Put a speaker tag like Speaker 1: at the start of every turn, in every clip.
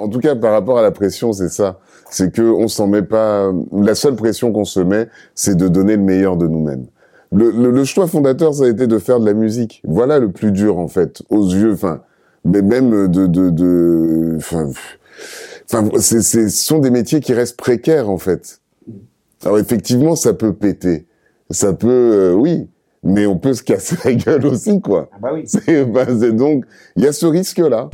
Speaker 1: en tout cas, par rapport à la pression, c'est ça. C'est que on s'en met pas. La seule pression qu'on se met, c'est de donner le meilleur de nous-mêmes. Le, le, le, choix fondateur, ça a été de faire de la musique. Voilà le plus dur, en fait, aux yeux. Enfin, mais même de, de, de. Enfin, ce sont des métiers qui restent précaires, en fait. Alors effectivement, ça peut péter. Ça peut, euh, oui, mais on peut se casser la gueule aussi, quoi.
Speaker 2: Ah bah oui.
Speaker 1: C'est, bah, donc, il y a ce risque-là.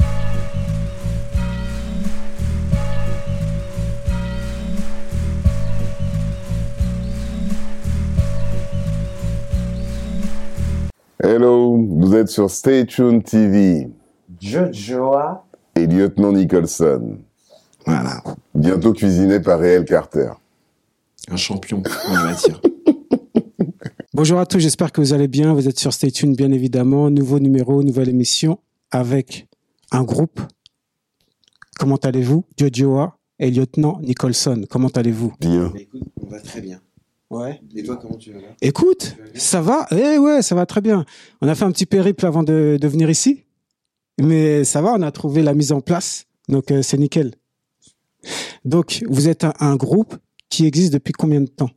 Speaker 1: Hello, vous êtes sur Stay Tuned TV
Speaker 2: Jojoa.
Speaker 1: et Lieutenant Nicholson. Voilà. Bientôt cuisiné par Réel Carter.
Speaker 3: Un champion en matière.
Speaker 4: Bonjour à tous, j'espère que vous allez bien. Vous êtes sur Stay Tuned, bien évidemment. Nouveau numéro, nouvelle émission avec un groupe. Comment allez-vous? Jojoa et Lieutenant Nicholson. Comment allez-vous?
Speaker 1: Bien.
Speaker 3: Bah, écoute, on va très bien.
Speaker 4: Ouais.
Speaker 3: Et toi, comment tu vas là?
Speaker 4: Écoute,
Speaker 3: Tu vas bien?
Speaker 4: ça va Eh ouais, ça va très bien. On a fait un petit périple avant de, de venir ici. Mais ça va, on a trouvé la mise en place. Donc euh, c'est nickel. Donc vous êtes un, un groupe qui existe depuis combien de temps?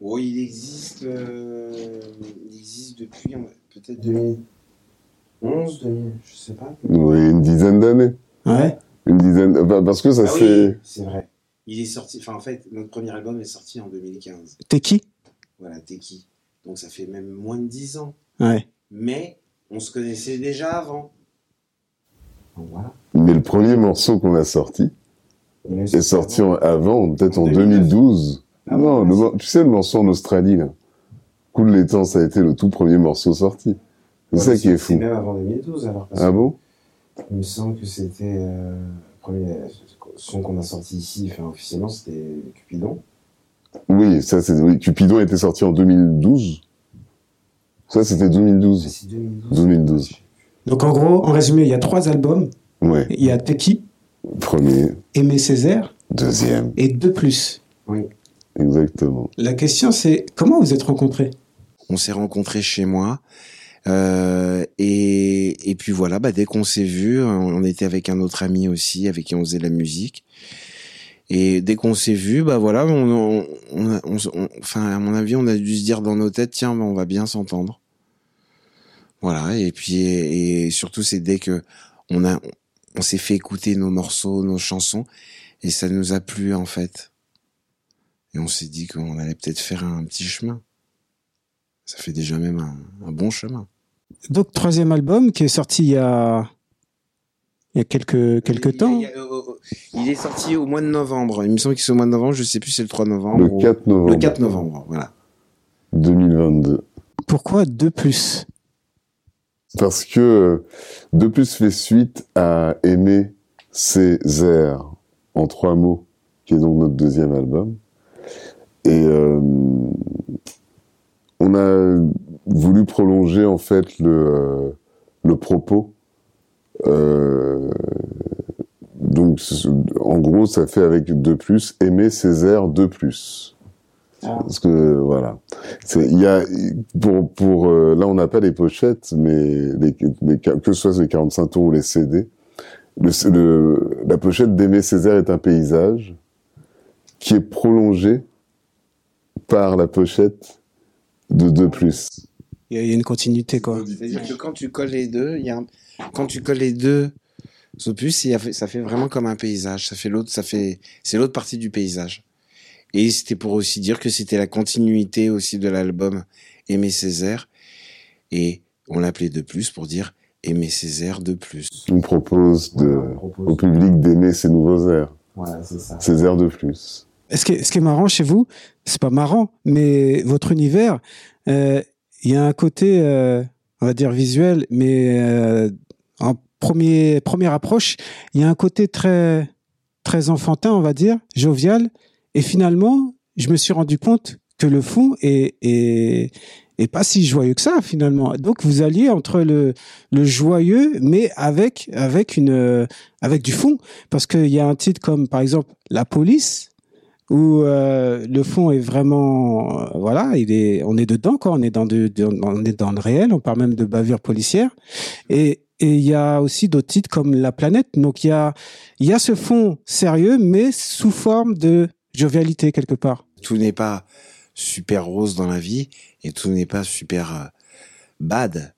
Speaker 3: Oh, il existe, euh, il existe depuis peut-être 2011, 2000, je sais pas.
Speaker 1: Oui, une dizaine d'années.
Speaker 4: Ouais.
Speaker 1: Une dizaine. parce que ça
Speaker 3: Ah
Speaker 1: c'est.
Speaker 3: oui, c'est vrai. Il est sorti, enfin en fait, notre premier album est sorti en 2015.
Speaker 4: T'es qui?
Speaker 3: Voilà, t'es qui? Donc ça fait même moins de 10 ans.
Speaker 4: Ouais.
Speaker 3: Mais on se connaissait déjà avant. Donc voilà.
Speaker 1: Mais le premier morceau qu'on a sorti est sorti avant, peut-être en
Speaker 3: En
Speaker 1: 2012.
Speaker 3: Ah
Speaker 1: non,
Speaker 3: ouais,
Speaker 1: le
Speaker 3: c'est-
Speaker 1: mor- tu sais le morceau en Australie là. Coup de l'étang, ça a été le tout premier morceau sorti. C'est
Speaker 3: Ouais,
Speaker 1: ça qui est
Speaker 3: C'est
Speaker 1: fou.
Speaker 3: même avant 2012 alors. parce
Speaker 1: Ah bon?
Speaker 3: Il me semble que c'était euh, le premier son qu'on a sorti ici, enfin officiellement, c'était Cupidon.
Speaker 1: Oui, ça c'est. Oui, Cupidon était sorti en 2012. Ça c'était 2012.
Speaker 3: C'est 2012.
Speaker 1: 2012.
Speaker 4: Donc en gros, en résumé, il y a trois albums.
Speaker 1: Ouais.
Speaker 4: Il y a T'es qui
Speaker 1: Premier,
Speaker 4: Aimé Césaire
Speaker 1: deuxième,
Speaker 4: et deux plus.
Speaker 3: Oui.
Speaker 1: exactement.
Speaker 4: La question c'est comment vous êtes rencontrés?
Speaker 5: On s'est rencontrés chez moi. Euh, et, et puis voilà, bah, dès qu'on s'est vu, on était avec un autre ami aussi, avec qui on faisait de la musique. Et dès qu'on s'est vu, bah voilà, on, on, on, on- enfin à mon avis, on a dû se dire dans nos têtes, tiens, bah, on va bien s'entendre. Voilà. Et puis et, surtout, c'est dès que on a, on s'est fait écouter nos morceaux, nos chansons, et ça nous a plu en fait. Et on s'est dit qu'on allait peut-être faire un petit chemin. Ça fait déjà même un bon chemin.
Speaker 4: Donc troisième album qui est sorti il y a il y a quelques quelques
Speaker 5: Il-
Speaker 4: temps.
Speaker 5: Il, il- euh, il est sorti au mois de novembre. Il me semble que c'est au mois de novembre. Je sais plus si c'est le 3 novembre.
Speaker 1: Le
Speaker 5: ou-
Speaker 1: 4 novembre.
Speaker 5: Le 4 novembre, voilà.
Speaker 1: 2022.
Speaker 4: Pourquoi deux plus?
Speaker 1: Parce que euh, De Plus fait suite à Aimer Césaire en trois mots, qui est donc notre deuxième album. Et euh, on a voulu prolonger en fait le, euh, le propos. Euh, donc en gros, ça fait avec De Plus, Aimer Césaire De Plus.
Speaker 4: Ah.
Speaker 1: Parce que voilà, il y a pour pour euh, là on n'a pas les pochettes, mais les, les- que ce soit les 45 tours ou les CD, le, le- la pochette d'Aimé Césaire est un paysage qui est prolongé par la pochette de deux plus.
Speaker 4: Il y a- il y a une continuité quoi.
Speaker 5: C'est-à-dire que quand tu colles les deux, il y a un- quand tu colles les deux opus, y a fait- ça fait vraiment comme un paysage. Ça fait l'autre, ça fait, c'est l'autre partie du paysage. Et c'était pour aussi dire que c'était la continuité aussi de l'album Aimer Césaire. Et on l'appelait de plus pour dire Aimer Césaire de plus.
Speaker 1: On propose de,
Speaker 3: On propose-
Speaker 1: au public d'aimer ces nouveaux airs,
Speaker 3: ça.
Speaker 1: airs de plus.
Speaker 4: Ce qui est, ce qui est marrant chez vous, c'est pas marrant, mais votre univers, euh, il y a un côté, euh, on va dire visuel, mais euh, en premier, première approche, il y a un côté très, très enfantin, on va dire, jovial. Et finalement, je me suis rendu compte que le fond est, est, est pas si joyeux que ça finalement. Donc vous alliez entre le, le joyeux, mais avec avec une avec du fond, parce qu'il y a un titre comme par exemple La Police où euh, le fond est vraiment euh, voilà, on est dedans quoi, on est dans de, dans le réel, on parle même de bavure policière et il y a aussi d'autres titres comme La Planète. Donc il y a, ce fond sérieux, mais sous forme de jovialité quelque part.
Speaker 5: Tout n'est pas super rose dans la vie et tout n'est pas super euh, bad,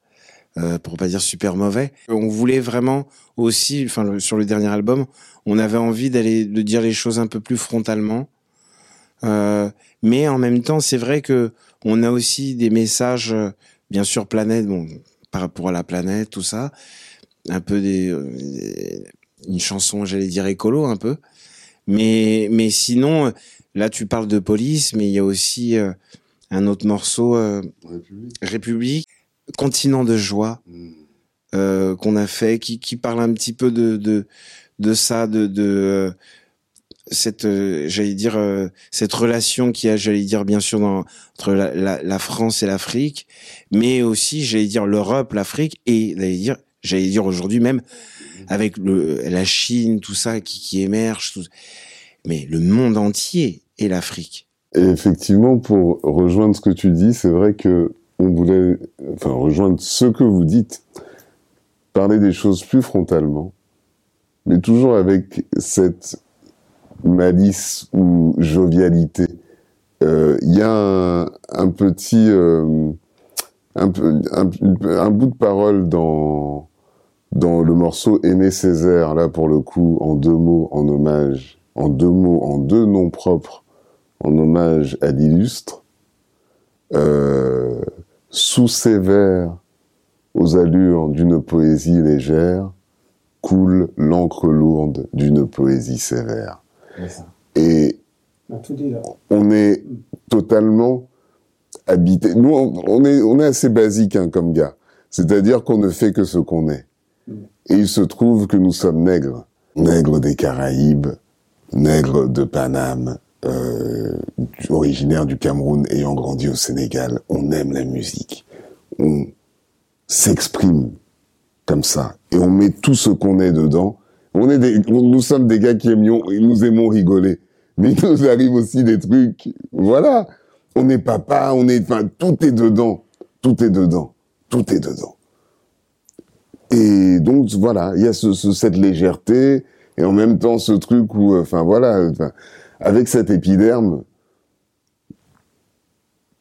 Speaker 5: euh, pour pas dire super mauvais. On voulait vraiment aussi, enfin sur le dernier album, on avait envie d'aller de dire les choses un peu plus frontalement. Euh, mais en même temps, c'est vrai que on a aussi des messages, euh, bien sûr, planète, bon, par rapport à la planète, tout ça, un peu des, euh, des- une chanson, j'allais dire écolo, un peu. Mais mais sinon, là, tu parles de police, mais il y a aussi euh, un autre morceau, euh, République, Continent de joie, euh, qu'on a fait, qui, qui parle un petit peu de de, de ça, de, de cette, euh, j'allais dire, euh, cette relation qu'il y a, j'allais dire, bien sûr, entre la, France et l'Afrique, mais aussi, j'allais dire, l'Europe, l'Afrique, et j'allais dire, aujourd'hui même, avec la Chine, tout ça qui, émerge, mais le monde entier et l'Afrique.
Speaker 1: Et effectivement, pour rejoindre ce que tu dis, c'est vrai que on voulait, enfin, rejoindre ce que vous dites, parler des choses plus frontalement, mais toujours avec cette malice ou jovialité. Euh, Il y a un, petit, euh, un bout de parole dans dans le morceau Aimé Césaire, là pour le coup, en deux mots, en hommage, en deux mots, en deux noms propres en hommage à l'illustre, euh, sous ses vers, aux allures d'une poésie légère, coule l'encre lourde d'une poésie sévère. Et
Speaker 3: On a tout dit là.
Speaker 1: on est totalement habité. Nous, on on est, on est assez basique hein, comme gars. C'est-à-dire qu'on ne fait que ce qu'on est. Et il se trouve que nous sommes nègres. Nègres des Caraïbes, nègres de Paname, euh, originaires du Cameroun, ayant grandi au Sénégal. On aime la musique. On s'exprime comme ça. Et on met tout ce qu'on est dedans. On est des, nous sommes des gars qui aimions, nous aimons rigoler. Mais il nous arrive aussi des trucs, voilà. On est papa, on est, enfin, tout est dedans. Tout est dedans. Tout est dedans. Et donc, voilà, il y a ce, ce- cette légèreté, et en même temps, ce truc où, euh, enfin, voilà, avec cet épiderme,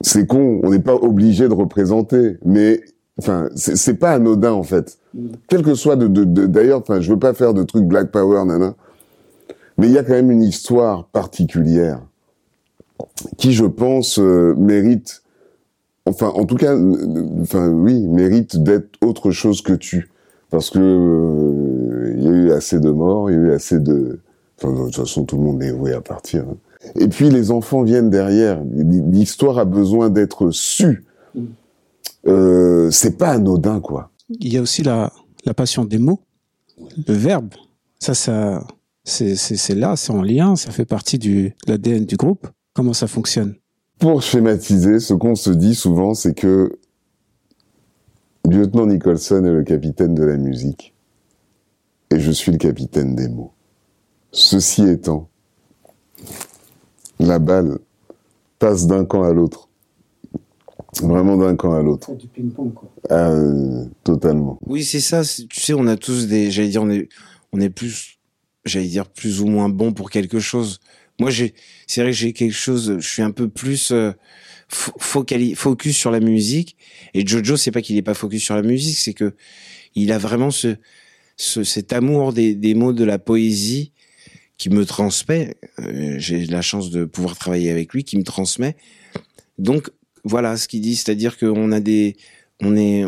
Speaker 1: c'est con, on n'est pas obligé de représenter, mais, enfin, c'est pas anodin, en fait. Quel que soit de, de, de- d'ailleurs, enfin, je veux pas faire de trucs Black Power, nana, mais il y a quand même une histoire particulière qui, je pense, euh, mérite, enfin, en tout cas, euh, enfin, oui, mérite d'être autre chose que tu, parce que euh, il y a eu assez de morts, il y a eu assez de, enfin, de toute façon, tout le monde est voué à partir. hein. Et puis les enfants viennent derrière. L'histoire a besoin d'être sue. Euh, c'est pas anodin, quoi.
Speaker 4: Il y a aussi la, la passion des mots, le verbe. Ça, ça, c'est, là, c'est en lien, ça fait partie du, de l'ADN du groupe. Comment ça fonctionne?
Speaker 1: Pour schématiser, ce qu'on se dit souvent, c'est que Lieutenant Nicholson est le capitaine de la musique et je suis le capitaine des mots. Ceci étant, la balle passe d'un camp à l'autre. Vraiment d'un camp à l'autre.
Speaker 3: Du ping-pong, quoi.
Speaker 1: Ah, euh, totalement.
Speaker 5: Oui, c'est ça. c'est- Tu sais, on a tous des, j'allais dire, on est, on est plus, j'allais dire, plus ou moins bon pour quelque chose. Moi, j'ai, c'est vrai que j'ai quelque chose, je suis un peu plus euh, focali- focus sur la musique. Et Jojo, c'est pas qu'il est pas focus sur la musique, c'est que il a vraiment ce, ce cet amour des, des mots de la poésie qui me transmet. Euh, j'ai la chance de pouvoir travailler avec lui, qui me transmet. Donc voilà ce qu'il dit, c'est-à-dire qu'on a des, on est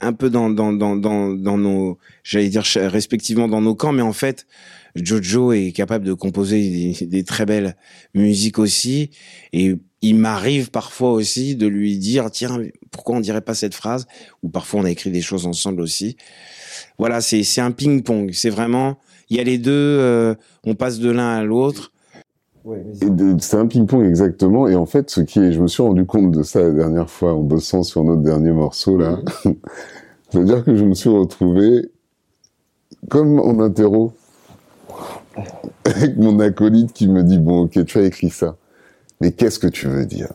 Speaker 5: un peu dans dans dans dans, dans nos, j'allais dire respectivement dans nos camps, mais en fait, Jojo est capable de composer des, des très belles musiques aussi, et il m'arrive parfois aussi de lui dire tiens pourquoi on dirait pas cette phrase, ou parfois on a écrit des choses ensemble aussi. Voilà, c'est c'est un ping pong, c'est vraiment il y a les deux, euh, on passe de l'un à l'autre.
Speaker 3: Ouais,
Speaker 1: c'est un ping-pong exactement. Et en fait, ce qui est, je me suis rendu compte de ça la dernière fois en bossant sur notre dernier morceau là. C'est-à-dire que je me suis retrouvé comme en interro avec mon acolyte qui me dit bon ok tu as écrit ça, mais qu'est-ce que tu veux dire?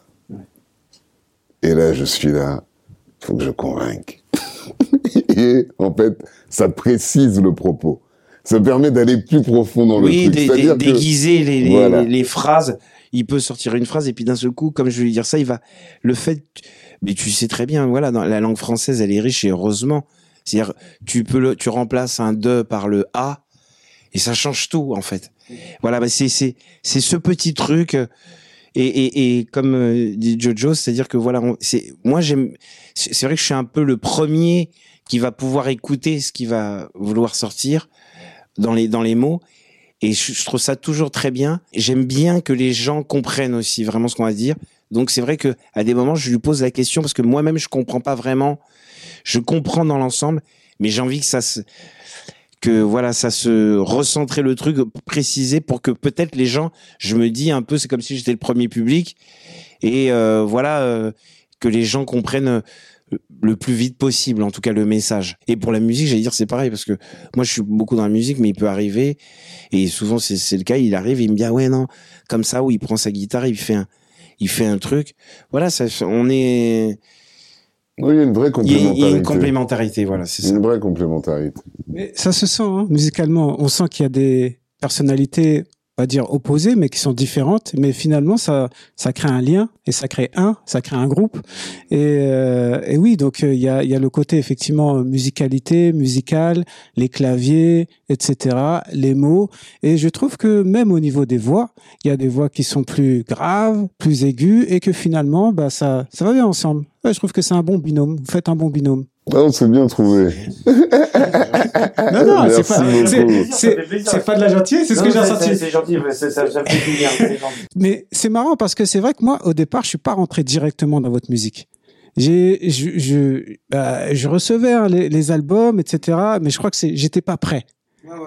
Speaker 1: Et là je suis là, faut que je convainque. Et en fait, ça précise le propos. Ça permet d'aller plus profond dans
Speaker 5: oui,
Speaker 1: le truc.
Speaker 5: dé-
Speaker 1: C'est-à-dire
Speaker 5: dé-
Speaker 1: que-
Speaker 5: déguiser les, les,
Speaker 1: Voilà.
Speaker 5: les- les phrases. Il peut sortir une phrase et puis d'un seul coup, comme je vais lui dire ça, il va le fait. Mais tu sais très bien, voilà, dans la langue française, elle est riche et heureusement. C'est-à-dire, tu peux le, tu remplaces un de par le a et ça change tout en fait. Voilà, bah c'est c'est c'est ce petit truc. euh, Et, et, et comme euh, dit Jojo, c'est-à-dire que voilà, c'est moi j'aime. C'est c'est vrai que je suis un peu le premier qui va pouvoir écouter ce qui va vouloir sortir dans les dans les mots. Et je, trouve ça toujours très bien. J'aime bien que les gens comprennent aussi vraiment ce qu'on va dire. Donc c'est vrai que à des moments je lui pose la question parce que moi-même je comprends pas vraiment. Je comprends dans l'ensemble, mais j'ai envie que ça se que voilà ça se recentrer le truc préciser pour que peut-être les gens je me dis un peu c'est comme si j'étais le premier public et euh, voilà euh, que les gens comprennent le plus vite possible en tout cas le message et pour la musique j'allais dire c'est pareil parce que moi je suis beaucoup dans la musique mais il peut arriver et souvent c'est le cas il arrive il me dit ah ouais non comme ça où il prend sa guitare il fait un il fait un truc voilà ça on est
Speaker 1: Oui, il y a une vraie
Speaker 5: a, il y a
Speaker 1: complémentarité.
Speaker 5: une complémentarité voilà c'est ça
Speaker 1: Une vraie complémentarité.
Speaker 4: Mais ça se sent, hein, musicalement. On sent qu'il y a des personnalités, on va dire opposées, mais qui sont différentes. Mais finalement, ça, ça crée un lien et ça crée un, ça crée un groupe. Et, euh, et oui, donc euh, il y a, y a le côté effectivement musicalité, musicale, les claviers, etc., les mots. Et je trouve que même au niveau des voix, il y a des voix qui sont plus graves, plus aiguës, et que finalement, bah ça, ça va bien ensemble. Je trouve que c'est un bon binôme. Vous faites un bon binôme.
Speaker 1: Ah, on s'est bien trouvé.
Speaker 4: Non, non, c'est pas, c'est- c'est, c'est pas de la gentillesse, c'est ce
Speaker 3: Non,
Speaker 4: que j'ai
Speaker 3: c'est-
Speaker 4: ressenti.
Speaker 3: C'est gentil, mais c'est- ça, ça fait du bien. c'est.
Speaker 4: Mais c'est marrant parce que c'est vrai que moi, au départ, je suis pas rentré directement dans votre musique. J'ai, je, je, bah, je recevais hein, les, les albums, etc. Mais je crois que c'est, j'étais pas prêt.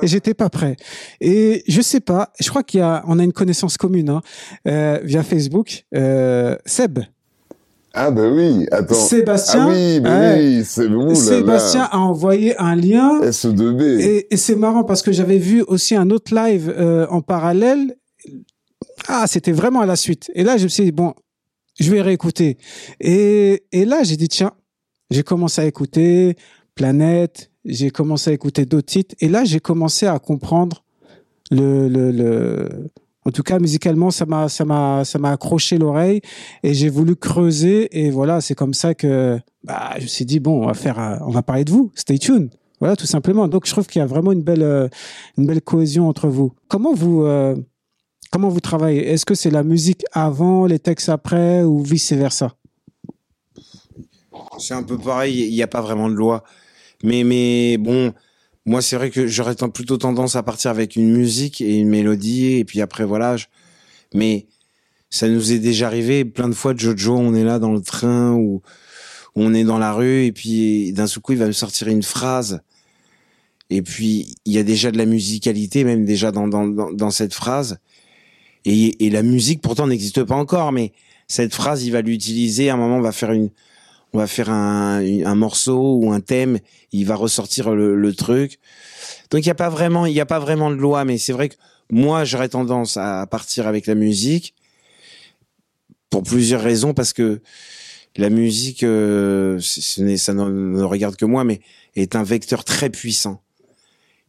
Speaker 4: Et j'étais pas prêt. Et je sais pas. Je crois qu'il y a, on a une connaissance commune hein, euh, via Facebook. Euh, Seb,
Speaker 1: Ah, bah oui, attends.
Speaker 4: Sébastien.
Speaker 1: Ah oui, bah
Speaker 4: ouais.
Speaker 1: oui, c'est ouh là là.
Speaker 4: Sébastien a envoyé un lien.
Speaker 1: SE2B.
Speaker 4: Et, et c'est marrant parce que j'avais vu aussi un autre live euh, en parallèle. Ah, c'était vraiment à la suite. Et là, je me suis dit, bon, je vais réécouter. Et, et là, j'ai dit, tiens, j'ai commencé à écouter Planète, j'ai commencé à écouter d'autres titres. Et là, j'ai commencé à comprendre le, le, le... En tout cas, musicalement, ça m'a, ça m'a, ça m'a accroché l'oreille et j'ai voulu creuser. Et voilà, c'est comme ça que, bah, je me suis dit, bon, on va faire, on va parler de vous. Stay tuned. Voilà, tout simplement. Donc, je trouve qu'il y a vraiment une belle, euh, une belle cohésion entre vous. Comment vous, euh, comment vous travaillez? Est-ce que c'est la musique avant, les textes après, ou vice versa
Speaker 5: C'est un peu pareil, il n'y a pas vraiment de loi. Mais, mais bon, moi, c'est vrai que j'aurais plutôt tendance à partir avec une musique et une mélodie, et puis après, voilà. Mais ça nous est déjà arrivé plein de fois, Jojo, on est là dans le train ou on est dans la rue, et puis d'un seul coup, il va me sortir une phrase. Et puis, il y a déjà de la musicalité, même déjà dans, cette phrase. Et la musique, pourtant, n'existe pas encore, mais cette phrase, il va l'utiliser. À un moment, on va faire une, on va faire un, un morceau ou un thème, il va ressortir le, le truc. Donc il n'y a pas vraiment, il y a pas vraiment de loi, mais c'est vrai que moi j'aurais tendance à partir avec la musique pour plusieurs raisons, parce que la musique, euh, ce ça ne, ne regarde que moi, mais est un vecteur très puissant.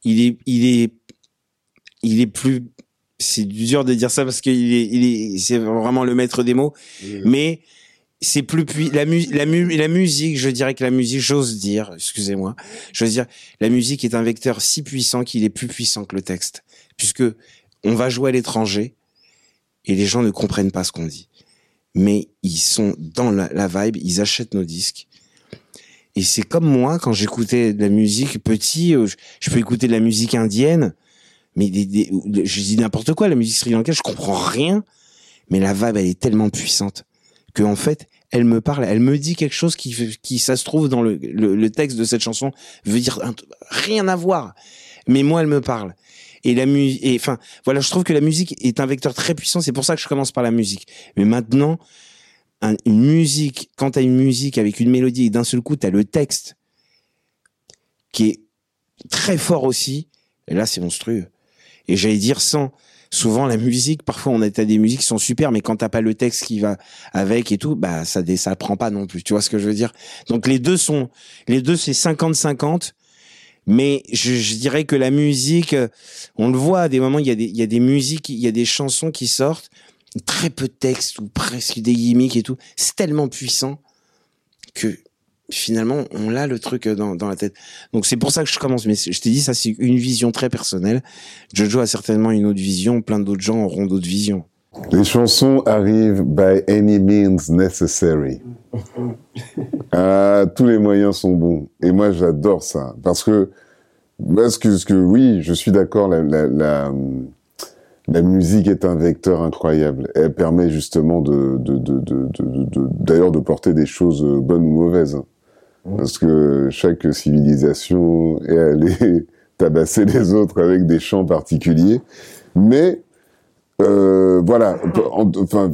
Speaker 5: Il est, il est, il est plus, c'est dur de dire ça parce qu'il est, il est, c'est vraiment le maître des mots, mais c'est plus puis la, mu la, mu la musique, je dirais que la musique, j'ose dire, excusez-moi, j'ose dire, la musique est un vecteur si puissant qu'il est plus puissant que le texte, puisque on va jouer à l'étranger et les gens ne comprennent pas ce qu'on dit, mais ils sont dans la, vibe, ils achètent nos disques. Et c'est comme moi quand j'écoutais de la musique petit, euh, je, je peux écouter de la musique indienne, mais je dis n'importe quoi, la musique sri lankaise, je comprends rien, mais la vibe elle est tellement puissante que en fait elle me parle, elle me dit quelque chose qui, qui ça se trouve dans le, le, le texte de cette chanson veut dire rien à voir, mais moi elle me parle. Et la musique, et enfin voilà, je trouve que la musique est un vecteur très puissant. C'est pour ça que je commence par la musique. Mais maintenant, un- une musique, quand t'as une musique avec une mélodie et d'un seul coup t'as le texte qui est très fort aussi, là c'est monstrueux. Et j'allais dire sans souvent la musique, parfois on a des musiques qui sont super, mais quand t'as pas le texte qui va avec et tout, bah ça ça prend pas non plus. Tu vois ce que je veux dire? Donc les deux sont, les deux c'est 50-50. Mais je, je, dirais que la musique, on le voit à des moments, il y a des, il y a des musiques, il y a des chansons qui sortent, très peu de texte ou presque des gimmicks et tout. C'est tellement puissant que finalement, on a le truc dans, dans la tête. Donc c'est pour ça que je commence. Mais je t'ai dit, ça c'est une vision très personnelle. Jojo a certainement une autre vision. Plein d'autres gens auront d'autres visions.
Speaker 1: Les chansons arrivent by any means necessary. ah, tous les moyens sont bons. Et moi, j'adore ça. Parce que, parce que, parce que oui, je suis d'accord, la, la, la, la, musique est un vecteur incroyable. Elle permet justement de, de, de, de, de d'ailleurs, de porter des choses bonnes ou mauvaises. Parce que chaque civilisation est allée tabasser les autres avec des chants particuliers. Mais euh, voilà, enfin,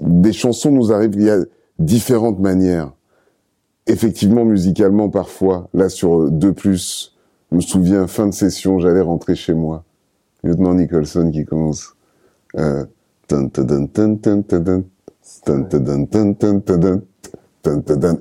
Speaker 1: des chansons nous arrivent, il y a différentes manières. Effectivement, musicalement, parfois, là sur deux plus, je me souviens, fin de session, j'allais rentrer chez moi. Lieutenant Nicholson qui commence. Euh,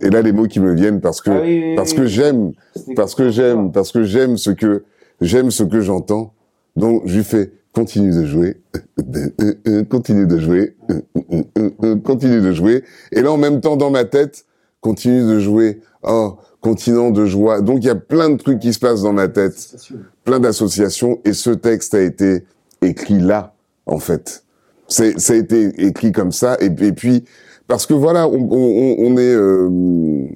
Speaker 1: et là, les mots qui me viennent parce que ah oui, oui, parce que j'aime, parce que j'aime, parce que j'aime ce que j'aime ce que j'entends. Donc, je lui fais continue de jouer, continue de jouer, continue de jouer. Et là, en même temps, dans ma tête, continue de jouer. Oh, continent de joie. Donc, il y a plein de trucs qui se passent dans ma tête, plein d'associations. Et ce texte a été écrit là, en fait. C'est, ça a été écrit comme ça. Et, et puis, parce que voilà, on, on, on est, il euh,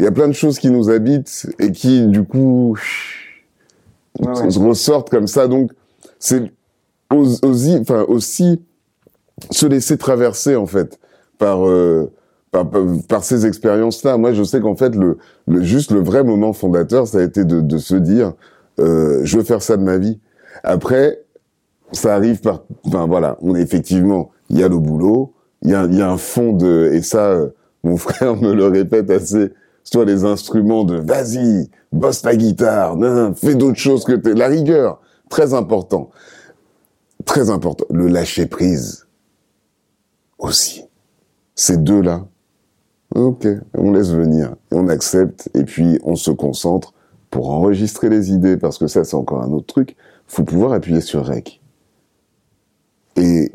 Speaker 1: y a plein de choses qui nous habitent et qui, du coup, ouais, ouais. ressortent comme ça. Donc, c'est aussi, enfin aussi se laisser traverser en fait par euh, par, par, ces expériences-là. Moi, je sais qu'en fait, le, le, juste le vrai moment fondateur, ça a été de, de se dire, euh, je veux faire ça de ma vie. Après, ça arrive par, enfin voilà, on est effectivement, il y a le boulot, il y a, y a un fond de, et ça, euh, mon frère me le répète assez, soit les instruments de, vas-y, bosse ta guitare, non, fais d'autres choses que t'es, la rigueur, très important très important. Le lâcher prise aussi. Ces deux-là, ok, on laisse venir, on accepte, et puis on se concentre pour enregistrer les idées, parce que ça c'est encore un autre truc. Faut pouvoir appuyer sur rec. Et,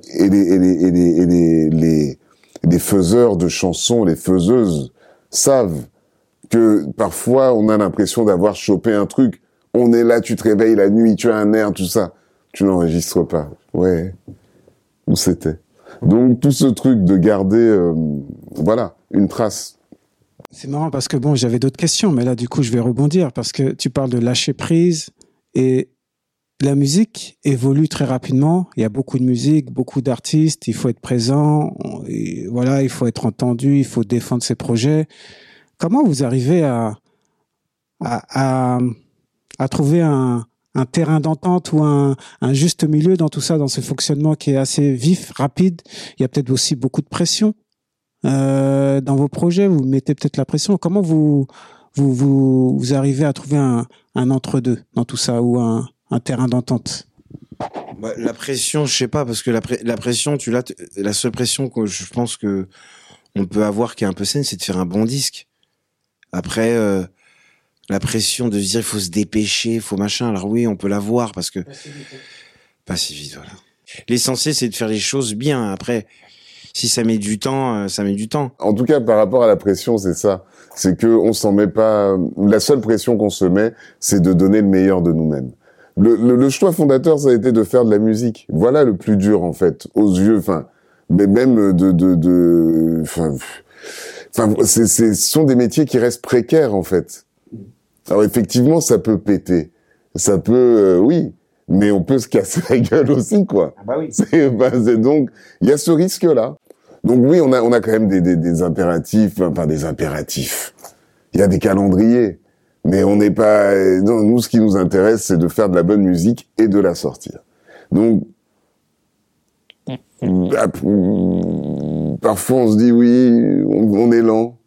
Speaker 1: les faiseurs de chansons, les faiseuses savent que parfois on a l'impression d'avoir chopé un truc. On est là, tu te réveilles la nuit, tu as un air, tout ça. Tu n'enregistres pas. Ouais. Où c'était? Donc tout ce truc de garder, euh, voilà, une trace.
Speaker 4: C'est marrant parce que bon, j'avais d'autres questions, mais là du coup je vais rebondir parce que tu parles de lâcher prise et la musique évolue très rapidement. Il y a beaucoup de musique, beaucoup d'artistes. Il faut être présent. Voilà, il faut être entendu. Il faut défendre ses projets. Comment vous arrivez à à, à, à trouver un, un terrain d'entente ou un, un, juste milieu dans tout ça, dans ce fonctionnement qui est assez vif, rapide? Il y a peut-être aussi beaucoup de pression euh, dans vos projets. Vous mettez peut-être la pression. Comment vous vous, vous, vous arrivez à trouver un, un entre-deux dans tout ça ou un, un terrain d'entente
Speaker 5: bah, La pression, je sais pas, parce que la, la pression, tu l'as. La seule pression que je pense que on peut avoir qui est un peu saine, c'est de faire un bon disque. Après. Euh, la pression de se dire il faut se dépêcher, il faut machin. Alors oui, on peut la voir parce que pas si vite, voilà. L'essentiel c'est de faire les choses bien. Après, si ça met du temps, euh, ça met du temps.
Speaker 1: En tout cas, par rapport à la pression, c'est ça. C'est que on s'en met pas. La seule pression qu'on se met, c'est de donner le meilleur de nous-mêmes. Le, le, le, choix fondateur, ça a été de faire de la musique. Voilà le plus dur en fait, aux yeux, enfin, mais même de, de, de, enfin, c'est, ce sont des métiers qui restent précaires en fait. Alors effectivement, ça peut péter, ça peut, euh, oui, mais on peut se casser la gueule aussi, quoi.
Speaker 3: Ah bah oui.
Speaker 1: C'est bah, donc, il y a ce risque-là. Donc oui, on a, on a quand même des, des, des impératifs, enfin des impératifs. Il y a des calendriers, mais on n'est pas. Non, nous, ce qui nous intéresse, c'est de faire de la bonne musique et de la sortir. Donc parfois on se dit oui, on, on est lent,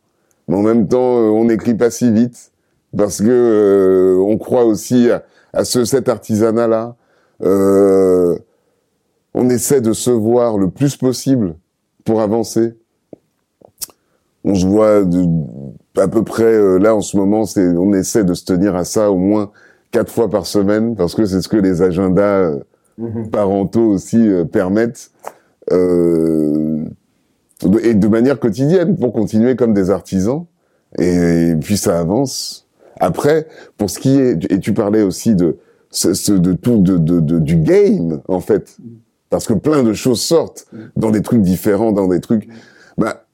Speaker 1: mais en même temps, on n'écrit pas si vite parce que euh, on croit aussi à, à ce cet artisanat là. Euh, on essaie de se voir le plus possible pour avancer. On se voit de, à peu près euh, là en ce moment, c'est on essaie de se tenir à ça au moins quatre fois par semaine parce que c'est ce que les agendas euh,
Speaker 3: Mhm.
Speaker 1: parentaux aussi euh, permettent euh, et de manière quotidienne pour continuer comme des artisans et, puis ça avance. Après, pour ce qui est et tu parlais aussi de ce- de tout de, de, de- du game en fait parce que plein de choses sortent dans des trucs différents, dans des trucs. Bah,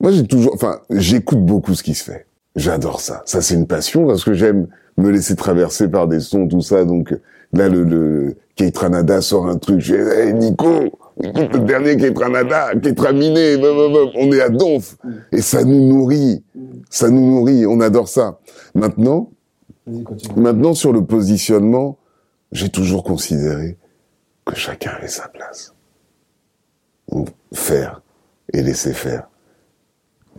Speaker 1: moi j'ai toujours, enfin, j'écoute beaucoup ce qui se fait. J'adore ça. Ça c'est une passion parce que j'aime me laisser traverser par des sons, tout ça. Donc là, le, le Kate Ranada sort un truc. Je dis, hey, Nico, écoute le dernier Kate Ranada, Kate Raminé, on est à Donf et ça nous nourrit. Ça nous nourrit. On adore ça. Maintenant. Maintenant, sur le positionnement, j'ai toujours considéré que chacun avait sa place. Donc, faire et laisser faire.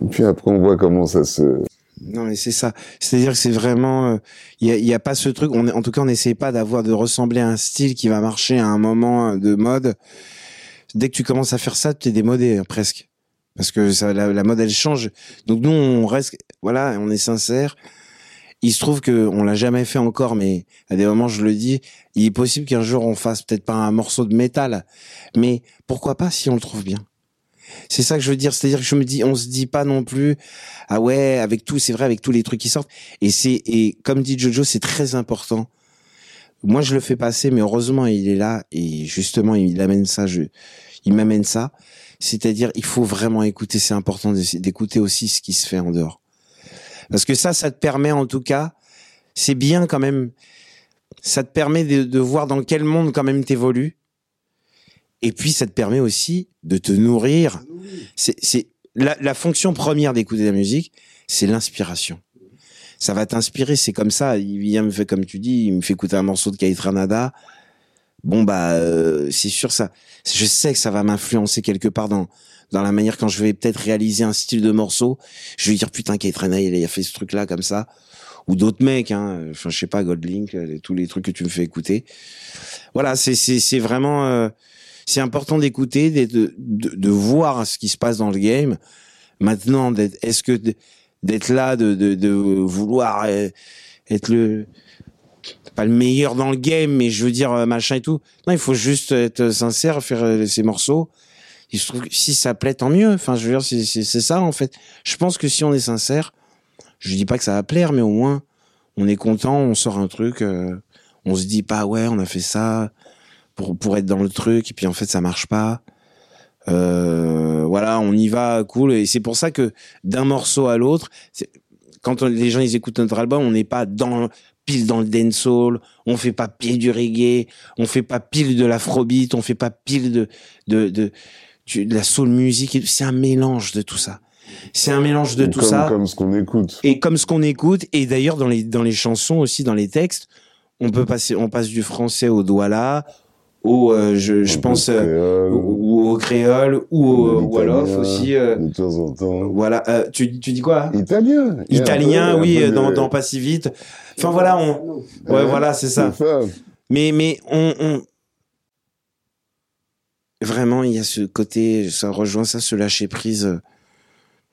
Speaker 1: Et puis après, on voit comment ça se...
Speaker 5: Non, mais c'est ça. C'est-à-dire que c'est vraiment, il y, a, y a pas ce truc. On, en tout cas, on n'essaie pas d'avoir de ressembler à un style qui va marcher à un moment de mode. Dès que tu commences à faire ça, tu es démodé hein, presque, parce que ça, la, la mode elle change. Donc nous, on reste, voilà, on est sincère. Il se trouve que on l'a jamais fait encore, mais à des moments, je le dis, il est possible qu'un jour on fasse peut-être pas un morceau de métal, mais pourquoi pas si on le trouve bien? C'est ça que je veux dire, c'est-à-dire que je me dis, on se dit pas non plus, ah ouais, avec tout, c'est vrai, avec tous les trucs qui sortent. Et c'est, et comme dit Jojo, c'est très important. Moi, je le fais passer, mais heureusement, il est là et justement, il amène ça. Je, il m'amène ça. C'est-à-dire, il faut vraiment écouter. C'est important d'écouter aussi ce qui se fait en dehors, parce que ça, ça te permet, en tout cas, c'est bien quand même. Ça te permet de, de voir dans quel monde quand même t'évolues. Et puis, ça te permet aussi de te nourrir. C'est, c'est la, la fonction première d'écouter la musique, c'est l'inspiration. Ça va t'inspirer, c'est comme ça. Il vient me fait comme tu dis, il me fait écouter un morceau de Kate Ranada. Bon bah, euh, c'est sûr ça. Je sais que ça va m'influencer quelque part dans dans la manière quand je vais peut-être réaliser un style de morceau. Je vais dire putain Kate Ranada, il a fait ce truc là comme ça. Ou d'autres mecs, hein. Enfin, je sais pas, Godlink, euh, tous les trucs que tu me fais écouter. Voilà, c'est c'est c'est vraiment. euh, c'est important d'écouter, de, de, voir ce qui se passe dans le game. Maintenant, est-ce que d'être là, de, de, vouloir euh, être le pas le meilleur dans le game, mais je veux dire euh, machin et tout. Non, il faut juste être sincère, faire euh, ses morceaux. Il se trouve que si ça plaît, tant mieux. Enfin, je veux dire, c'est ça en fait. Je pense que si on est sincère, je dis pas que ça va plaire, mais au moins on est content, on sort un truc, euh, on se dit pas ouais, on a fait ça pour pour être dans le truc et puis en fait ça marche pas. Euh, voilà, on y va cool et c'est pour ça que d'un morceau à l'autre, quand on- les gens ils écoutent notre album, on n'est pas dans pile dans le dancehall, on fait pas pile du reggae, on fait pas pile de l'afrobeat, on fait pas pile de de de, la soul music, c'est un mélange de tout ça. C'est un mélange de tout
Speaker 1: comme,
Speaker 5: ça
Speaker 1: Comme ce qu'on écoute.
Speaker 5: et comme ce qu'on écoute et d'ailleurs dans les dans les chansons aussi dans les textes on peut passer on passe du français au douala au euh, je, pense euh,
Speaker 1: créole,
Speaker 5: ou, ou au créole ou au
Speaker 1: l'italien,
Speaker 5: aussi euh,
Speaker 1: De temps en temps.
Speaker 5: voilà euh, tu tu dis quoi?
Speaker 1: Italien.
Speaker 5: Italien
Speaker 1: peu-
Speaker 5: oui
Speaker 1: de-
Speaker 5: dans dans pas si vite enfin voilà on ouais voilà c'est ça mais mais on, on vraiment il y a ce côté ça rejoint ça ce lâcher prise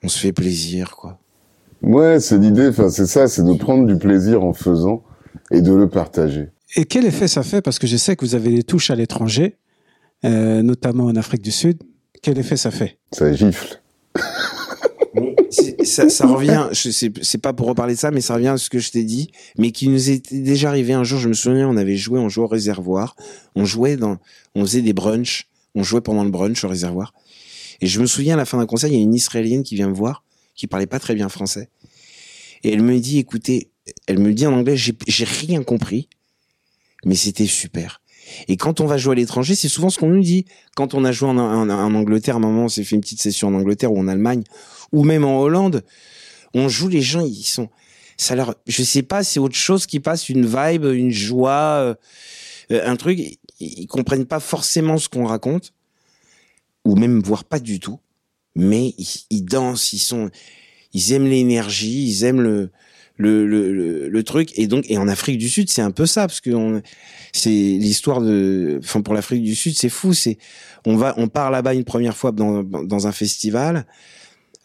Speaker 5: on se fait plaisir quoi
Speaker 1: Ouais, c'est l'idée. Enfin, c'est ça, c'est de prendre du plaisir en faisant et de le partager.
Speaker 4: Et quel effet ça fait? Parce que je sais que vous avez des touches à l'étranger, euh, notamment en Afrique du Sud. Quel effet ça fait?
Speaker 1: Ça gifle.
Speaker 5: Ça, ça revient, c'est pas pour reparler de ça, mais ça revient à ce que je t'ai dit, mais qui nous était déjà arrivé un jour. Je me souviens, on avait joué, on jouait au réservoir, on jouait dans, on faisait des brunchs, on jouait pendant le brunch au réservoir. Et je me souviens à la fin d'un concert, il y a une Israélienne qui vient me voir, qui parlait pas très bien français, et elle me dit, écoutez, elle me dit en anglais, j'ai rien compris, mais c'était super. Et quand on va jouer à l'étranger, c'est souvent ce qu'on nous dit. Quand on a joué en, Angleterre, à un moment, on s'est fait une petite session en Angleterre ou en Allemagne, ou même en Hollande, on joue les gens, ils sont, ça leur, je sais pas, c'est autre chose qui passe, une vibe, une joie, euh, euh, un truc, ils, ils comprennent pas forcément ce qu'on raconte, ou même voire pas du tout, mais ils, ils dansent, ils sont, ils aiment l'énergie, ils aiment le, le, le, le, le truc. Et donc, et en Afrique du Sud, c'est un peu ça, parce que c'est l'histoire de, enfin, pour l'Afrique du Sud, c'est fou. C'est, on va, on part là-bas une première fois dans, dans un festival,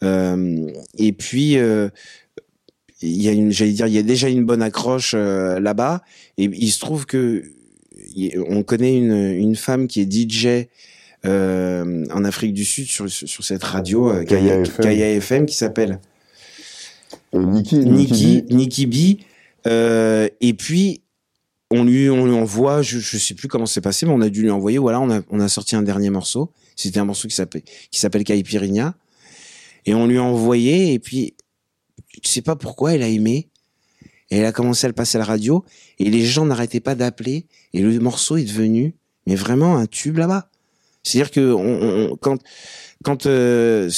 Speaker 5: euh, et puis, euh, il y a une, j'allais dire, il y a déjà une bonne accroche euh, là-bas, et il se trouve que on connaît une, une femme qui est DJ euh, en Afrique du Sud sur, sur, sur cette radio euh,
Speaker 1: Kaya
Speaker 5: Kaya,
Speaker 1: FM.
Speaker 5: Kaya FM qui s'appelle
Speaker 1: Euh, Niki,
Speaker 5: Nikki,
Speaker 1: B.
Speaker 5: Nikki B. Euh, et puis, on lui, on lui envoie, je, je sais plus comment c'est passé, mais on a dû lui envoyer, voilà, on a, on a sorti un dernier morceau. C'était un morceau qui s'appelle, qui s'appelle Caipirinha. Et on lui a envoyé, et puis, je sais pas pourquoi, elle a aimé. Et elle a commencé à le passer à la radio, et les gens n'arrêtaient pas d'appeler, et le morceau est devenu, mais vraiment un tube là-bas. C'est-à-dire que on, on- quand, quand, euh,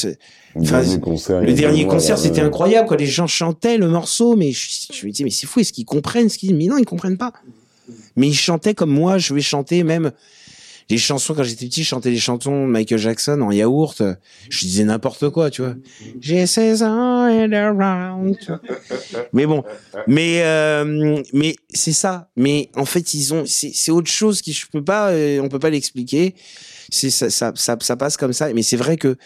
Speaker 1: dernier concert.
Speaker 5: le dernier concert, c'était incroyable, quoi. Les gens chantaient le morceau, mais je, je me disais, mais c'est fou, est-ce qu'ils comprennent ce qu'ils disent? Mais non, ils comprennent pas. Mais ils chantaient comme moi, je vais chanter même les chansons, quand j'étais petit, je chantais les chansons de Michael Jackson en yaourt. Je disais n'importe quoi, tu vois. J'ai 16 ans and around. Mais bon, mais, euh, mais c'est ça. Mais en fait, ils ont, c'est c'est autre chose qui, je peux pas, euh, on peut pas l'expliquer. C'est ça, ça, ça, ça passe comme ça. Mais c'est vrai que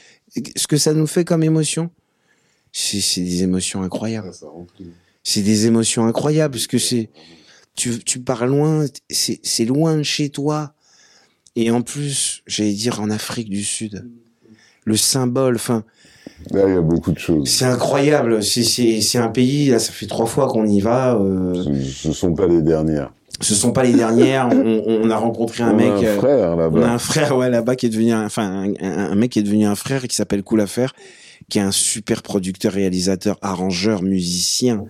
Speaker 5: ce que ça nous fait comme émotion, c'est des émotions incroyables. C'est des émotions incroyables parce que c'est, tu, tu pars loin, c'est loin de chez toi. Et en plus, j'allais dire en Afrique du Sud, le symbole, enfin,
Speaker 1: Là, il y a beaucoup de choses.
Speaker 5: c'est incroyable. C'est un pays là, ça fait trois fois qu'on y va. Euh,
Speaker 1: Ce, ce sont pas les dernières.
Speaker 5: Ce sont pas les dernières. On, on a rencontré un
Speaker 1: On a
Speaker 5: mec.
Speaker 1: un
Speaker 5: euh,
Speaker 1: frère
Speaker 5: on a
Speaker 1: là-bas.
Speaker 5: un frère ouais là-bas qui est devenu un, enfin un, mec qui est devenu un frère et qui s'appelle Cool Affaire, qui est un super producteur, réalisateur, arrangeur, musicien,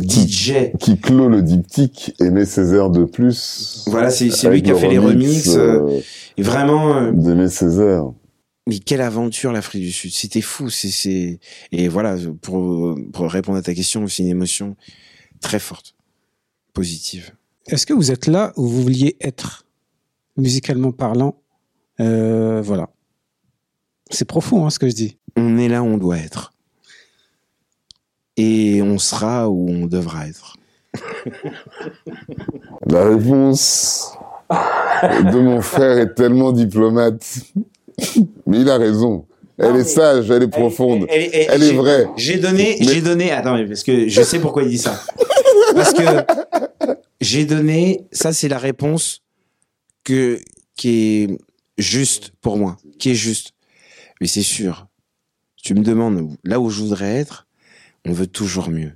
Speaker 5: DJ.
Speaker 1: Qui clôt le diptyque Aimer Césaire de plus.
Speaker 5: Voilà, c'est c'est lui qui a fait les remixes. euh,
Speaker 1: euh,
Speaker 5: et vraiment, euh,
Speaker 1: d'Aimer Césaire.
Speaker 5: mais quelle aventure l'Afrique du Sud. C'était fou. C'est c'est et voilà pour pour répondre à ta question, c'est une émotion très forte, positive.
Speaker 4: Est-ce que vous êtes là où vous vouliez être, musicalement parlant? Euh, Voilà. C'est profond, hein, ce que je dis.
Speaker 5: On est là où on doit être. Et on sera où on devra être.
Speaker 1: La réponse de mon frère est tellement diplomate. Mais il a raison. Elle
Speaker 5: Non,
Speaker 1: est sage, elle est profonde.
Speaker 5: Elle, elle-
Speaker 1: Elle est vraie.
Speaker 5: J'ai donné,
Speaker 1: Mais-
Speaker 5: j'ai donné. Attends, mais parce que je sais pourquoi il dit ça. Parce que j'ai donné. Ça, c'est la réponse que qui est juste pour moi, qui est juste. Mais c'est sûr. Tu me demandes là où je voudrais être. On veut toujours mieux.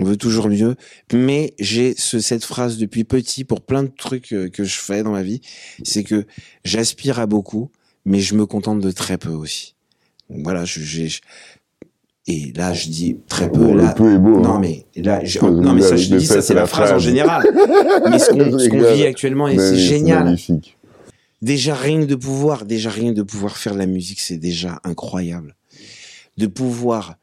Speaker 5: On veut toujours mieux. Mais j'ai ce, cette phrase depuis petit pour plein de trucs euh, que je fais dans ma vie. C'est que j'aspire à beaucoup, mais je me contente de très peu aussi. Voilà, je, je- et là je dis très peu.
Speaker 1: Bon,
Speaker 5: là,
Speaker 1: le peu est beau.
Speaker 5: non
Speaker 1: hein.
Speaker 5: mais là, je- non mais ça je dis
Speaker 1: ça,
Speaker 5: c'est la phrase en général. mais ce qu'on, vit actuellement et c'est génial.
Speaker 1: magnifique.
Speaker 5: Déjà rien de pouvoir, déjà rien de pouvoir faire de la musique, c'est déjà incroyable. De pouvoir,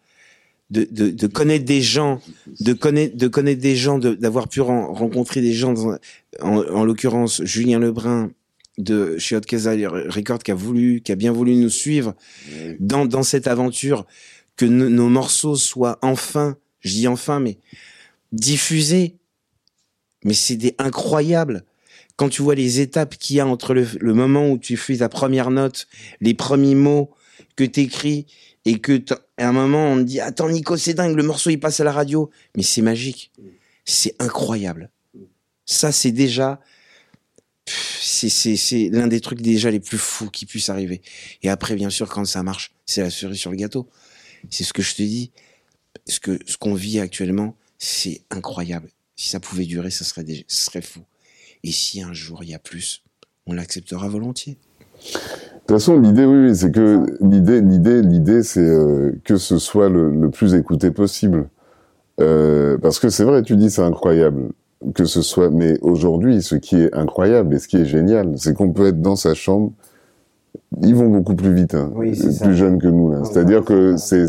Speaker 5: de, de, de connaître des gens, de connaître, de connaître des gens, de- d'avoir pu ren- rencontrer des gens, dans en, en l'occurrence Julien Lebrun de chez Hot Casa Record qui a voulu, qui a bien voulu nous suivre dans, dans cette aventure, que no- nos morceaux soient enfin, je dis enfin, mais diffusés. Mais c'est des incroyable quand tu vois les étapes qu'il y a entre le, moment où tu fais ta première note, les premiers mots que t'écris et que à un moment on te dit attends Nico c'est dingue le morceau il passe à la radio. Mais c'est magique. C'est incroyable. Ça c'est déjà c'est l'un des trucs déjà les plus fous qui puissent arriver. Et après bien sûr quand ça marche c'est la cerise sur le gâteau c'est ce que je te dis ce que ce qu'on vit actuellement c'est incroyable si ça pouvait durer ça serait déjà, ce serait fou et si un jour il y a plus, on l'acceptera volontiers.
Speaker 1: De toute façon, l'idée, oui, oui, c'est que l'idée, l'idée, l'idée, c'est euh, que ce soit le, le plus écouté possible. Euh, parce que c'est vrai, tu dis, c'est incroyable que ce soit. Mais aujourd'hui, ce qui est incroyable et ce qui est génial, c'est qu'on peut être dans sa chambre. Ils vont beaucoup plus vite, hein,
Speaker 2: Oui, c'est
Speaker 1: plus
Speaker 2: ça.
Speaker 1: jeunes que nous là.
Speaker 2: Ouais,
Speaker 1: C'est-à-dire que
Speaker 2: c'est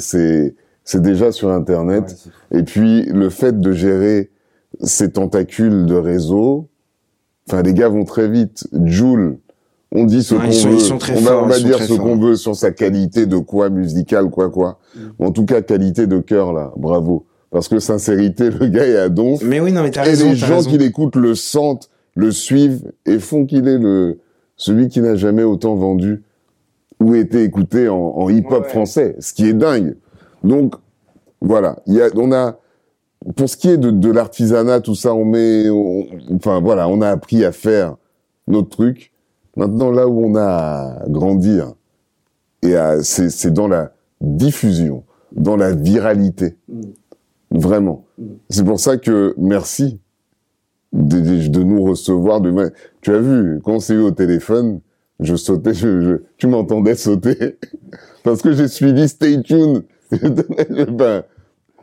Speaker 1: c'est déjà sur Internet.
Speaker 2: Ouais.
Speaker 1: Et puis le fait de gérer ces tentacules de réseau, enfin les gars vont très vite. Joule, on dit ce
Speaker 5: Ouais,
Speaker 1: qu'on
Speaker 5: ils sont-
Speaker 1: veut,
Speaker 5: ils sont très
Speaker 1: on va,
Speaker 5: forts,
Speaker 1: on va
Speaker 5: ils sont
Speaker 1: dire
Speaker 5: très
Speaker 1: ce qu'on veut sur sa qualité de quoi musical, quoi quoi.
Speaker 2: Mm.
Speaker 1: En tout cas qualité de cœur là, bravo. parce que sincérité, le gars est à donf.
Speaker 5: Mais oui, non, mais t'as
Speaker 1: Et
Speaker 5: raison.
Speaker 1: les
Speaker 5: t'as
Speaker 1: gens
Speaker 5: raison.
Speaker 1: qui l'écoutent le sentent, le suivent et font qu'il est le celui qui n'a jamais autant vendu ou été écouté en, en hip-hop
Speaker 3: Ouais.
Speaker 1: français, ce qui est dingue. Donc voilà, il y a, on a pour ce qui est de, de l'artisanat, tout ça, on met, on- enfin voilà, on a appris à faire notre truc. Maintenant, là où on a à grandir, et c'est c'est dans la diffusion, dans la viralité, vraiment. C'est pour ça que merci de, de- de nous recevoir. De, tu as vu, quand on s'est eu au téléphone, je sautais, je, je- tu m'entendais sauter, parce que j'ai suivi Stay Tuned. ben,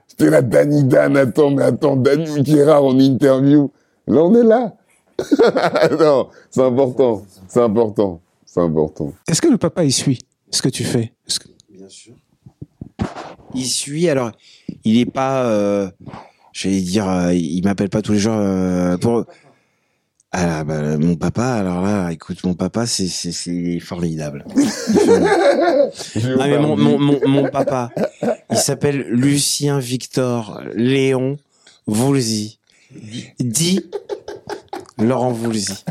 Speaker 1: C'était la Danny Dan, attends, mais attends, Danny qui est rare en interview. Là, on est là. non, c'est important, c'est important, c'est important.
Speaker 4: Est-ce que le papa, il suit ce que tu fais? Est-ce que-
Speaker 3: Bien sûr.
Speaker 5: Il suit, alors, il est pas, euh, j'allais dire, euh, il m'appelle pas tous les jours euh, pour. Ah bah, mon papa, alors là, écoute, mon papa, c'est c'est c'est formidable. Ah mais mon mon mon, mon papa, il s'appelle Lucien Victor Léon Voulzy. Dit Laurent Voulzy.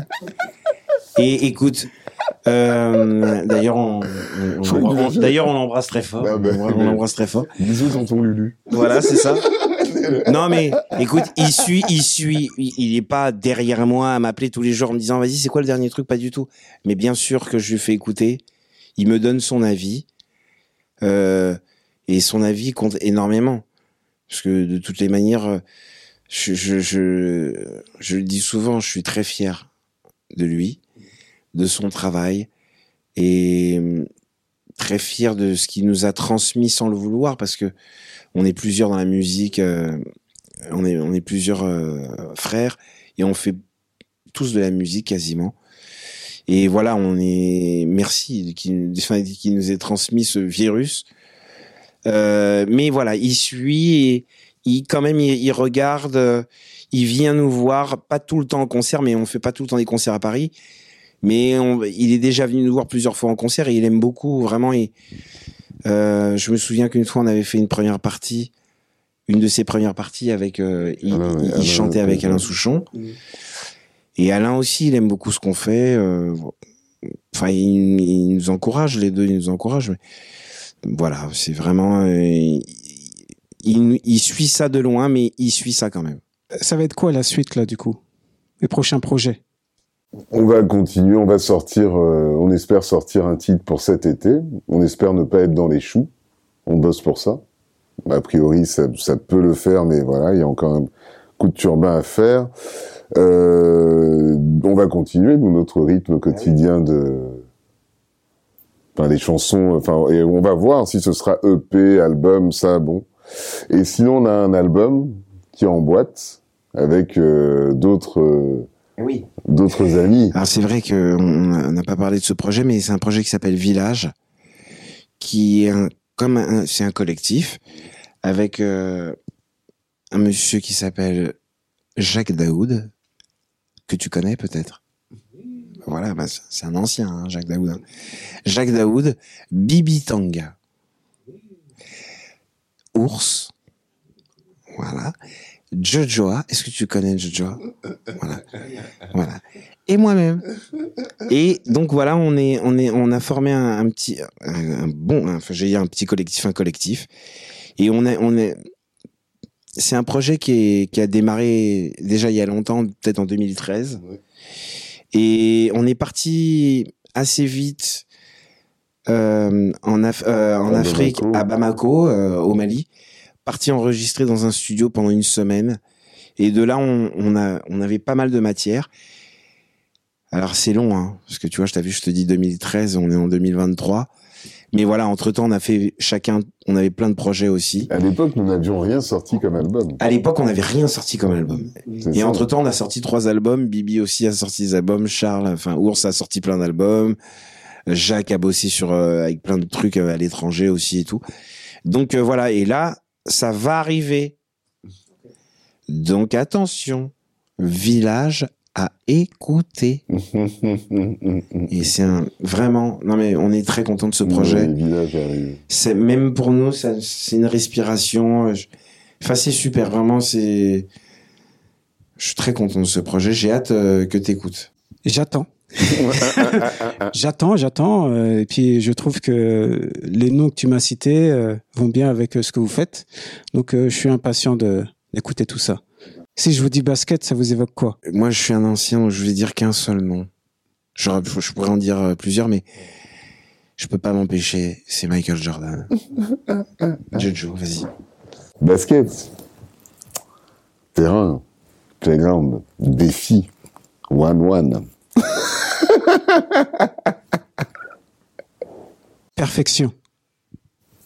Speaker 5: Et écoute, euh, d'ailleurs on, on- d'ailleurs on l'embrasse très fort.
Speaker 1: Ah ben,
Speaker 5: on l'embrasse très fort.
Speaker 1: Bisous tonton Lulu.
Speaker 5: Voilà, c'est ça. Non mais écoute, il suit, il suit, il est pas derrière moi à m'appeler tous les jours en me disant vas-y c'est quoi le dernier truc, pas du tout. Mais bien sûr que je lui fais écouter. Il me donne son avis euh, et son avis compte énormément parce que de toutes les manières, je je le dis souvent, je suis très fier de lui, de son travail et très fier de ce qu'il nous a transmis sans le vouloir parce que on est plusieurs dans la musique, euh, on est plusieurs euh, frères et on fait tous de la musique quasiment. Et voilà, on est merci qui qui nous ait transmis ce virus. Euh, mais voilà, il suit et il quand même il, regarde, il vient nous voir pas tout le temps en concert, mais on fait pas tout le temps des concerts à Paris. Mais il est déjà venu nous voir plusieurs fois en concert et il aime beaucoup vraiment. Et euh, je me souviens qu'une fois on avait fait une première partie, une de ses premières parties avec, euh, il,
Speaker 1: Alain-
Speaker 5: il- il
Speaker 1: Alain-
Speaker 5: chantait avec Alain Souchon.
Speaker 3: Mhm.
Speaker 5: Et Alain aussi, il aime beaucoup ce qu'on fait. euh, Enfin, il, il nous encourage, les deux, ils nous encouragent. Mais voilà, c'est vraiment. euh, il, il- il suit ça de loin, mais il suit ça quand même.
Speaker 4: Ça va être quoi la suite, là, du coup? Les prochains projets?
Speaker 1: On va continuer, on va sortir, euh, on espère sortir un titre pour cet été. On espère ne pas être dans les choux. On bosse pour ça. A priori, ça, ça peut le faire, mais voilà, il y a encore un coup de turbin à faire. Euh, on va continuer, nous, notre rythme quotidien de... Enfin, les chansons, enfin, et on va voir si ce sera EP, album, ça, bon. Et sinon, on a un album qui est en boîte avec euh, d'autres...
Speaker 3: Oui.
Speaker 1: d'autres amis.
Speaker 5: Alors c'est vrai que on on n'a pas parlé de ce projet, mais c'est un projet qui s'appelle Village, qui est un, comme c'est un collectif avec euh, un monsieur qui s'appelle Jacques Daoud, que tu connais peut-être. Voilà, bah, c'est- c'est un ancien, hein, Jacques Daoud. hein. Jacques Daoud, Bibi Tanga, Ours, voilà. Jojoa, est-ce que tu connais Jojoa? Voilà, voilà. Et moi-même. Et donc voilà, on est, on est, on a formé un, un petit, un, un bon, enfin j'ai dit un petit collectif, un collectif. Et on est, on est, c'est un projet qui est, qui a démarré déjà il y a longtemps, peut-être en 2013.
Speaker 1: Ouais.
Speaker 5: Et on est parti assez vite euh, en, Af- euh, en
Speaker 1: À
Speaker 5: Afrique,
Speaker 1: Bamako.
Speaker 5: à Bamako, euh, au Mali, parti enregistrer dans un studio pendant une semaine. Et de là, on, on a, on avait pas mal de matière. Alors c'est long, hein, parce que tu vois, je t'ai vu, je te dis 2013, on est en 2023. Mais voilà, entre temps, on a fait chacun, on avait plein de projets aussi.
Speaker 1: À l'époque, nous n'avions rien sorti comme album.
Speaker 5: À l'époque, on n'avait rien sorti comme album. Et entre temps, on a sorti trois albums. Bibi aussi a sorti des albums. Charles, enfin Ours a sorti plein d'albums. Jacques a bossé sur euh, avec plein de trucs euh, à l'étranger aussi et tout. Donc euh, voilà. Et là, ça va arriver. Donc attention, village à écouter. Et c'est un vraiment. Non mais on est très content de ce projet.
Speaker 1: Le village arrive.
Speaker 5: C'est même pour nous, ça- c'est une respiration. Je- Enfin, c'est super, vraiment, c'est. Je suis très content de ce projet. J'ai hâte euh, que t'écoutes.
Speaker 4: J'attends. j'attends, j'attends. euh, et puis je trouve que les noms que tu m'as cités euh, vont bien avec euh, ce que vous faites. Donc euh, je suis impatient de d'écouter tout ça. Si je vous dis basket, ça vous évoque quoi?
Speaker 5: Moi, je suis un ancien, donc je vais dire qu'un seul nom. J'aurais- Je pourrais en dire plusieurs, mais je peux pas m'empêcher. C'est Michael Jordan. Jojo, vas-y.
Speaker 1: Basket. Terrain. Playground. Défi. One-one.
Speaker 4: Perfection.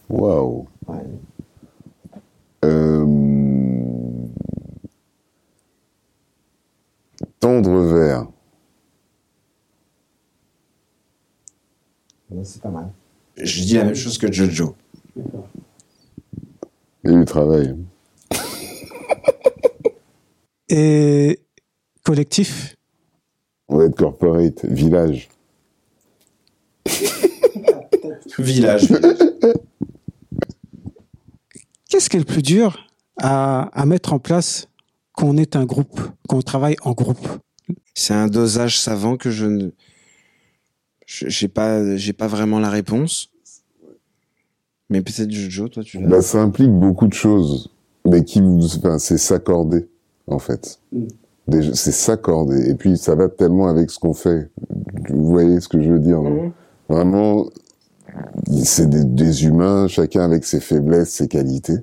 Speaker 1: Waouh. Euh, Tendre.
Speaker 3: Ouais, C'est pas mal.
Speaker 5: Je dis la même chose que Jojo.
Speaker 1: Et du travail.
Speaker 4: Et collectif?
Speaker 1: On va être corporate. Village.
Speaker 5: Village.
Speaker 4: Qu'est-ce qui est le plus dur à, à mettre en place quand on est un groupe, quand on travaille en groupe?
Speaker 5: C'est un dosage savant que je ne. je- J'ai pas, j'ai pas vraiment la réponse. Mais peut-être Jojo, toi, tu l'as.
Speaker 1: Bah, ça implique beaucoup de choses. Mais qui, enfin, c'est s'accorder, en fait.
Speaker 3: Mm.
Speaker 1: C'est s'accorder. Et puis, ça va tellement avec ce qu'on fait. Vous voyez ce que je veux dire, non Vraiment, c'est des, des humains, chacun avec ses faiblesses, ses qualités.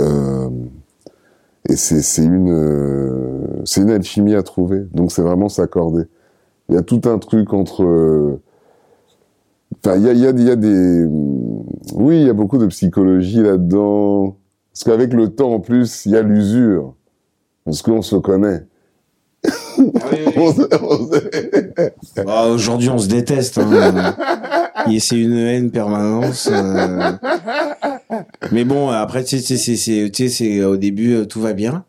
Speaker 1: Euh, et c'est c'est une, euh, c'est une alchimie à trouver. Donc c'est vraiment s'accorder. Il y a tout un truc entre. euh, Enfin, il y a, y a, y a des. Oui, il y a beaucoup de psychologie là-dedans. Parce qu'avec le temps, en plus, il y a l'usure. Parce qu'on se connaît.
Speaker 5: Bah, Aujourd'hui, on se déteste. Hein. Et c'est une haine permanente. euh. Mais bon, après, tu sais, c'est, au début, euh, tout va bien.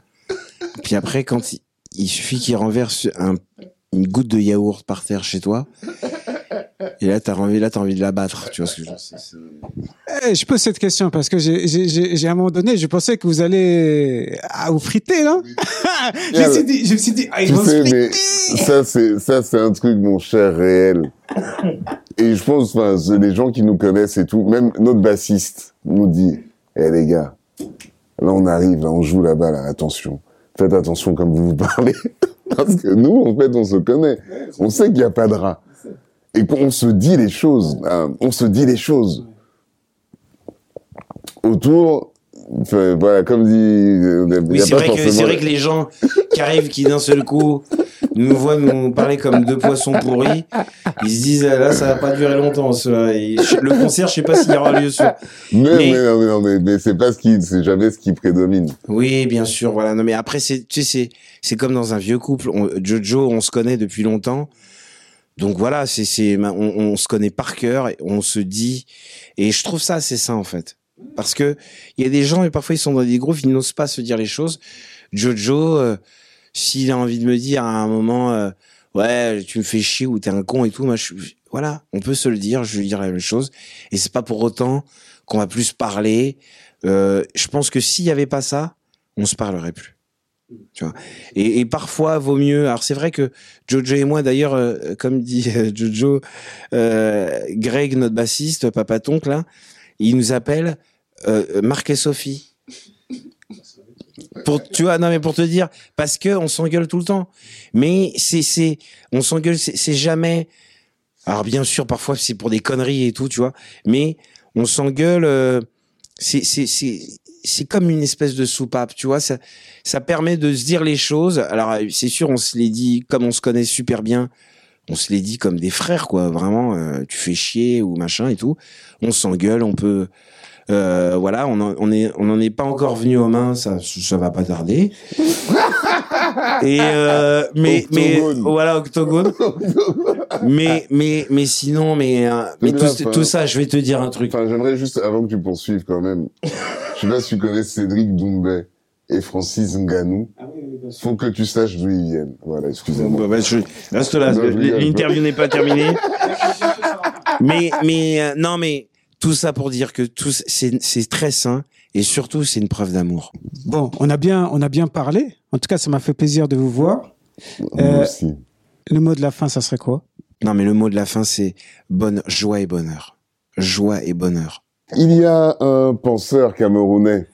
Speaker 5: Puis après, quand il, il suffit qu'il renverse un, une goutte de yaourt par terre chez toi, et là, t'as envie, là, t'as envie de la battre. Tu vois ce que je veux
Speaker 4: Eh, Je pose cette question parce que j'ai- j'ai j'ai- j'ai à un moment donné, je pensais que vous allez à vous friter là. je, me suis dit, je me suis dit, ah, ils
Speaker 1: Tu
Speaker 4: vont
Speaker 1: sais,
Speaker 4: se
Speaker 1: mais
Speaker 4: friter.
Speaker 1: ça, c'est, ça, c'est un truc, mon cher, réel. Et je pense, enfin, les gens qui nous connaissent et tout, même notre bassiste nous dit, eh les gars, là on arrive, là on joue là-bas, là, attention. Faites attention comme vous vous parlez. Parce que nous, en fait, on se connaît. On sait qu'il n'y a pas de rat. Et qu'on se dit les choses. hein, on se dit les choses. Autour, voilà, comme dit, a
Speaker 5: Oui, c'est vrai,
Speaker 1: forcément-
Speaker 5: vrai que les gens qui arrivent, qui d'un seul coup nous voient nous parler comme deux poissons pourris, ils se disent, ah, là, ça va pas durer longtemps, cela. Et je- le concert, je sais pas s'il y aura lieu sur.
Speaker 1: Mais,
Speaker 5: Mais-
Speaker 1: mais, non, mais, non, mais, mais c'est pas ce qui, c'est jamais ce qui prédomine.
Speaker 5: Oui, bien sûr, voilà. Non, mais après, c'est, tu sais, c'est, c'est comme dans un vieux couple. On- Jojo, on se connaît depuis longtemps. Donc voilà, c'est, c'est, on, on se connaît par cœur on se dit, et je trouve ça assez sain, en fait. Parce que il y a des gens, et parfois ils sont dans des groupes, ils n'osent pas se dire les choses. Jojo, euh, s'il a envie de me dire à un moment, euh, ouais, tu me fais chier ou t'es un con et tout, moi, je, voilà, on peut se le dire, je lui dire la même chose. Et c'est pas pour autant qu'on va plus parler. Euh, je pense que s'il y avait pas ça, on se parlerait plus. Et, parfois, vaut mieux. Alors c'est vrai que Jojo et moi, d'ailleurs, euh, comme dit euh, Jojo, euh, Greg, notre bassiste, papa toncle, là, il nous appelle Marc et Sophie. Pour, tu vois, non mais pour te dire, parce que on s'engueule tout le temps. Mais c'est, c'est, on s'engueule, c'est, jamais. Alors bien sûr, parfois c'est pour des conneries et tout, tu vois. Mais on s'engueule. c'est, c'est, c'est comme une espèce de soupape, tu vois. Ça, ça permet de se dire les choses. Alors c'est sûr, on se les dit comme on se connaît super bien. On se les dit comme des frères, quoi. Vraiment, euh, tu fais chier ou machin et tout. On s'engueule, on peut. Euh, voilà, on en, on est, on n'en est pas encore venu aux mains, ça, ça va pas tarder. Et euh, mais, mais voilà, octogone. mais, mais, mais sinon, mais, euh, mais tout,
Speaker 1: là,
Speaker 5: tout ça, je vais te dire un truc.
Speaker 1: Enfin, j'aimerais juste, avant que tu poursuives quand même, je sais pas si tu connais Cédric Doumbé et Francis Nganou.
Speaker 3: Ah oui, oui.
Speaker 1: Faut que tu saches d'où ils viennent. Voilà, excusez-moi.
Speaker 5: Bah, bah, je reste là. L'interview n'est pas terminée. mais, mais, euh, non, mais tout ça pour dire que tout, c'est, c'est très sain Et surtout, c'est une preuve d'amour.
Speaker 4: Bon, on a bien, on a bien parlé. En tout cas, ça m'a fait plaisir de vous voir.
Speaker 1: Moi
Speaker 4: Euh,
Speaker 1: aussi.
Speaker 4: Le mot de la fin, ça serait quoi?
Speaker 5: Non, mais le mot de la fin, c'est bonne joie et bonheur. Joie et bonheur.
Speaker 1: Il y a un penseur camerounais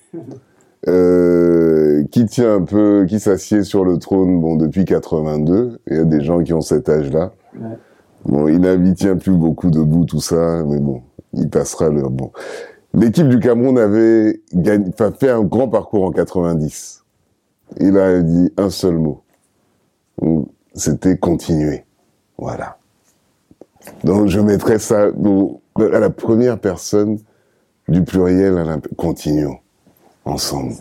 Speaker 1: euh, qui tient un peu, qui s'assied sur le trône bon depuis 82. Il y a des gens qui ont cet âge-là.
Speaker 3: Ouais.
Speaker 1: Bon, il ne tient plus beaucoup debout tout ça, mais bon, il passera leur bon. L'équipe du Cameroun avait fait un grand parcours en 90. Il a dit un seul mot. C'était continuer. Voilà. Donc je mettrais ça à la première personne du pluriel à la continuons ensemble.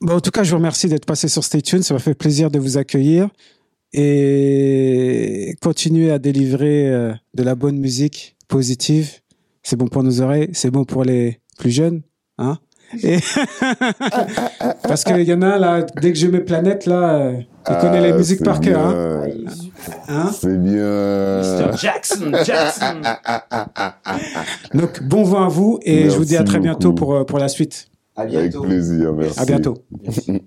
Speaker 4: Bon, en tout cas, je vous remercie d'être passé sur Stay Tuned. Ça m'a fait plaisir de vous accueillir et continuer à délivrer euh, de la bonne musique positive. C'est bon pour nos oreilles, c'est bon pour les plus jeunes, hein. Et parce qu'il y en a là, dès que je mets planète là, euh, il connaît les
Speaker 1: Ah,
Speaker 4: musiques
Speaker 1: c'est
Speaker 4: par cœur, hein. Hein?
Speaker 1: C'est bien.
Speaker 3: Mr. Jackson, Jackson.
Speaker 4: Donc bon vent à vous et je vous dis à très bientôt pour euh, pour la suite.
Speaker 3: À
Speaker 1: Avec
Speaker 3: bientôt.
Speaker 1: plaisir, merci.
Speaker 4: À bientôt.
Speaker 3: Merci.